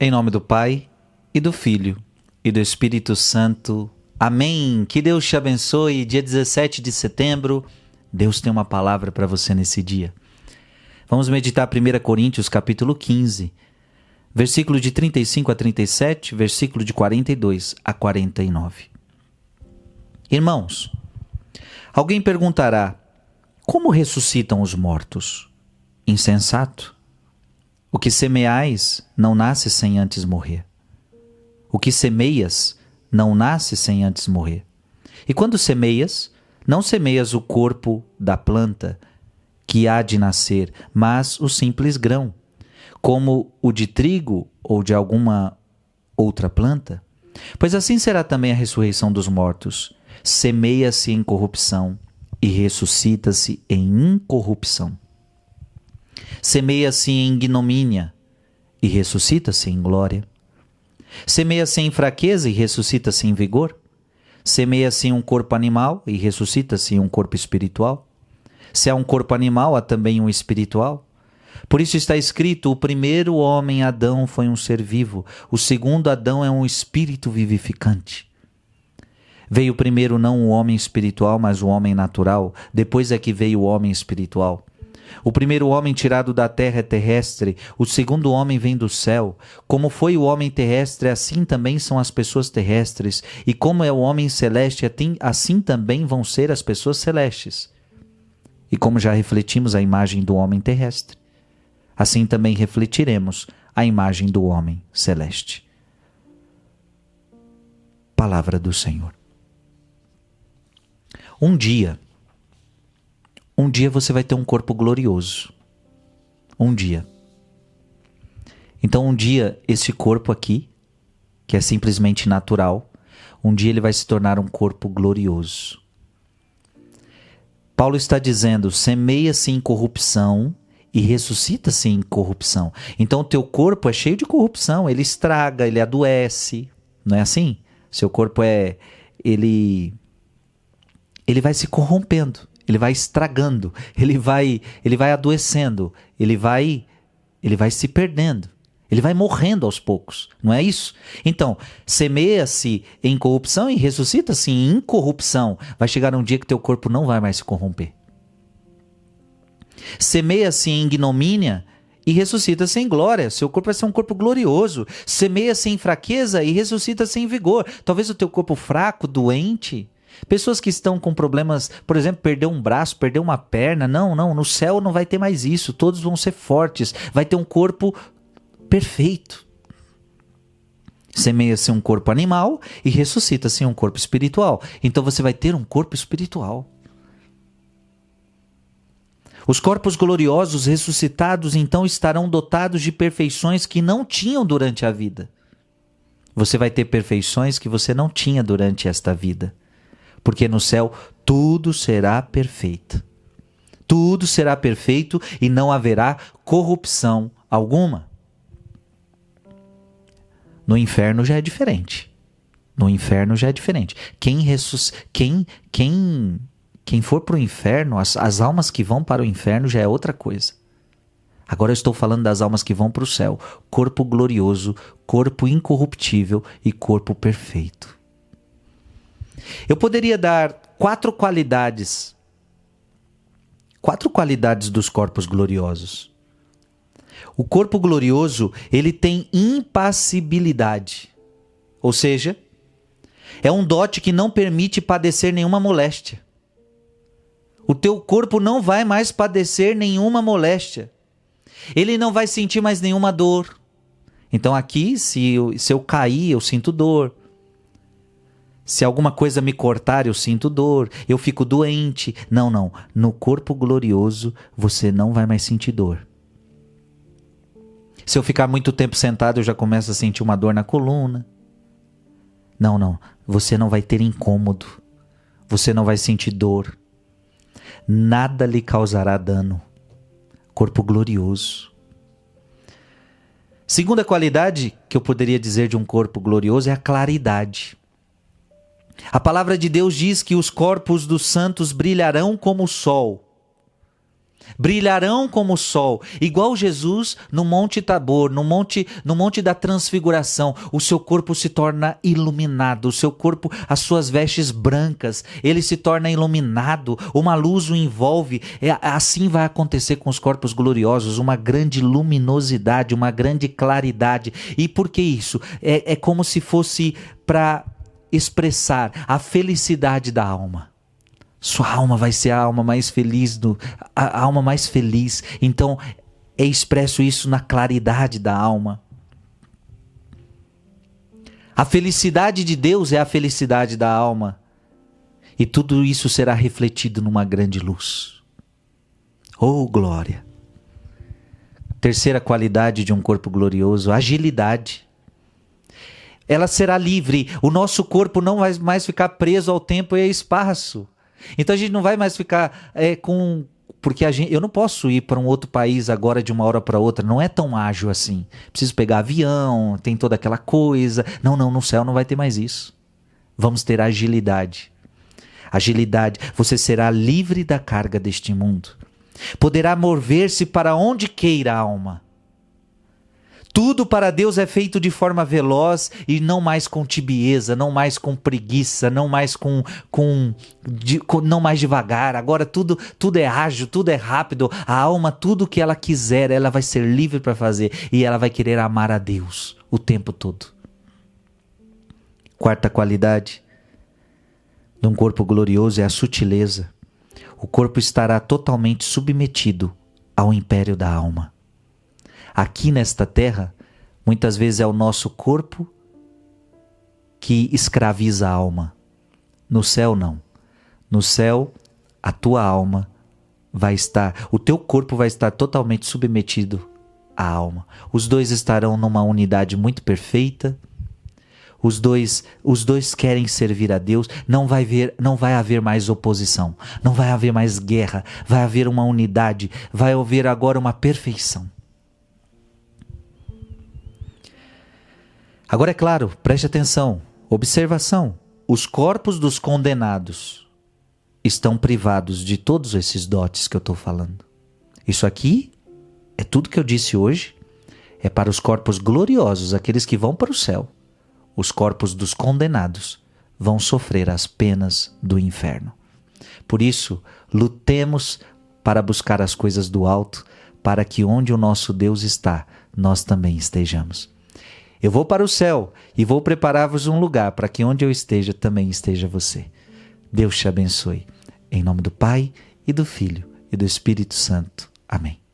Em nome do Pai, e do Filho, e do Espírito Santo. Amém. Que Deus te abençoe. Dia 17 de setembro, Deus tem uma palavra para você nesse dia. Vamos meditar 1 Coríntios, capítulo 15, versículo de 35 a 37, versículo de 42 a 49. Irmãos, alguém perguntará: como ressuscitam os mortos? Insensato. O que semeais não nasce sem antes morrer. O que semeias não nasce sem antes morrer. E quando semeias, não semeias o corpo da planta que há de nascer, mas o simples grão, como o de trigo ou de alguma outra planta. Pois assim será também a ressurreição dos mortos. Semeia-se em corrupção e ressuscita-se em incorrupção. Semeia-se em ignomínia e ressuscita-se em glória. Semeia-se em fraqueza e ressuscita-se em vigor. Semeia-se um corpo animal e ressuscita-se um corpo espiritual. Se há um corpo animal, há também um espiritual. Por isso está escrito: o primeiro homem, Adão, foi um ser vivo, o segundo Adão é um espírito vivificante. Veio primeiro não o homem espiritual, mas o homem natural, depois é que veio o homem espiritual. O primeiro homem tirado da terra é terrestre, o segundo homem vem do céu. Como foi o homem terrestre, assim também são as pessoas terrestres, e como é o homem celeste, assim também vão ser as pessoas celestes. E como já refletimos a imagem do homem terrestre, assim também refletiremos a imagem do homem celeste. Palavra do Senhor. Um dia, um dia você vai ter um corpo glorioso. Um dia. Então, um dia, esse corpo aqui, que é simplesmente natural, um dia ele vai se tornar um corpo glorioso. Paulo está dizendo: semeia-se em corrupção e ressuscita-se em corrupção. Então, o teu corpo é cheio de corrupção, ele estraga, ele adoece. Não é assim? Seu corpo é. Ele. Ele vai se corrompendo ele vai estragando, ele vai, ele vai adoecendo, ele vai, ele vai se perdendo. Ele vai morrendo aos poucos, não é isso? Então, semeia-se em corrupção e ressuscita-se em incorrupção. Vai chegar um dia que teu corpo não vai mais se corromper. Semeia-se em ignomínia e ressuscita-se em glória. Seu corpo vai ser um corpo glorioso. Semeia-se em fraqueza e ressuscita-se em vigor. Talvez o teu corpo fraco, doente, Pessoas que estão com problemas, por exemplo, perder um braço, perder uma perna. Não, não, no céu não vai ter mais isso. Todos vão ser fortes. Vai ter um corpo perfeito. Semeia-se um corpo animal e ressuscita-se um corpo espiritual. Então você vai ter um corpo espiritual. Os corpos gloriosos ressuscitados então estarão dotados de perfeições que não tinham durante a vida. Você vai ter perfeições que você não tinha durante esta vida porque no céu tudo será perfeito. Tudo será perfeito e não haverá corrupção alguma. No inferno já é diferente. No inferno já é diferente. Quem ressus... quem quem quem for para o inferno, as, as almas que vão para o inferno já é outra coisa. Agora eu estou falando das almas que vão para o céu, corpo glorioso, corpo incorruptível e corpo perfeito. Eu poderia dar quatro qualidades. Quatro qualidades dos corpos gloriosos. O corpo glorioso, ele tem impassibilidade. Ou seja, é um dote que não permite padecer nenhuma moléstia. O teu corpo não vai mais padecer nenhuma moléstia. Ele não vai sentir mais nenhuma dor. Então aqui, se eu, se eu cair, eu sinto dor. Se alguma coisa me cortar, eu sinto dor, eu fico doente. Não, não. No corpo glorioso, você não vai mais sentir dor. Se eu ficar muito tempo sentado, eu já começo a sentir uma dor na coluna. Não, não. Você não vai ter incômodo. Você não vai sentir dor. Nada lhe causará dano. Corpo glorioso. Segunda qualidade que eu poderia dizer de um corpo glorioso é a claridade. A palavra de Deus diz que os corpos dos santos brilharão como o sol. brilharão como o sol, igual Jesus no Monte Tabor, no monte, no monte da transfiguração. O seu corpo se torna iluminado, o seu corpo, as suas vestes brancas, ele se torna iluminado, uma luz o envolve. É, assim vai acontecer com os corpos gloriosos, uma grande luminosidade, uma grande claridade. E por que isso? É, é como se fosse para expressar a felicidade da alma. Sua alma vai ser a alma mais feliz do a alma mais feliz. Então é expresso isso na claridade da alma. A felicidade de Deus é a felicidade da alma. E tudo isso será refletido numa grande luz. Oh, glória! Terceira qualidade de um corpo glorioso, agilidade. Ela será livre. O nosso corpo não vai mais ficar preso ao tempo e ao espaço. Então a gente não vai mais ficar é, com. Porque a gente, eu não posso ir para um outro país agora de uma hora para outra, não é tão ágil assim. Preciso pegar avião, tem toda aquela coisa. Não, não, no céu não vai ter mais isso. Vamos ter agilidade. Agilidade, você será livre da carga deste mundo. Poderá mover-se para onde queira a alma. Tudo para Deus é feito de forma veloz e não mais com tibieza, não mais com preguiça, não mais com, com, de, com, não mais devagar. Agora tudo tudo é ágil, tudo é rápido. A alma tudo que ela quiser, ela vai ser livre para fazer e ela vai querer amar a Deus o tempo todo. Quarta qualidade de um corpo glorioso é a sutileza. O corpo estará totalmente submetido ao império da alma. Aqui nesta terra, muitas vezes é o nosso corpo que escraviza a alma. No céu, não. No céu, a tua alma vai estar, o teu corpo vai estar totalmente submetido à alma. Os dois estarão numa unidade muito perfeita. Os dois, os dois querem servir a Deus. Não vai ver, não vai haver mais oposição. Não vai haver mais guerra. Vai haver uma unidade. Vai haver agora uma perfeição. Agora é claro, preste atenção, observação: os corpos dos condenados estão privados de todos esses dotes que eu estou falando. Isso aqui é tudo que eu disse hoje, é para os corpos gloriosos, aqueles que vão para o céu. Os corpos dos condenados vão sofrer as penas do inferno. Por isso, lutemos para buscar as coisas do alto, para que onde o nosso Deus está, nós também estejamos. Eu vou para o céu e vou preparar-vos um lugar para que onde eu esteja também esteja você. Deus te abençoe. Em nome do Pai e do Filho e do Espírito Santo. Amém.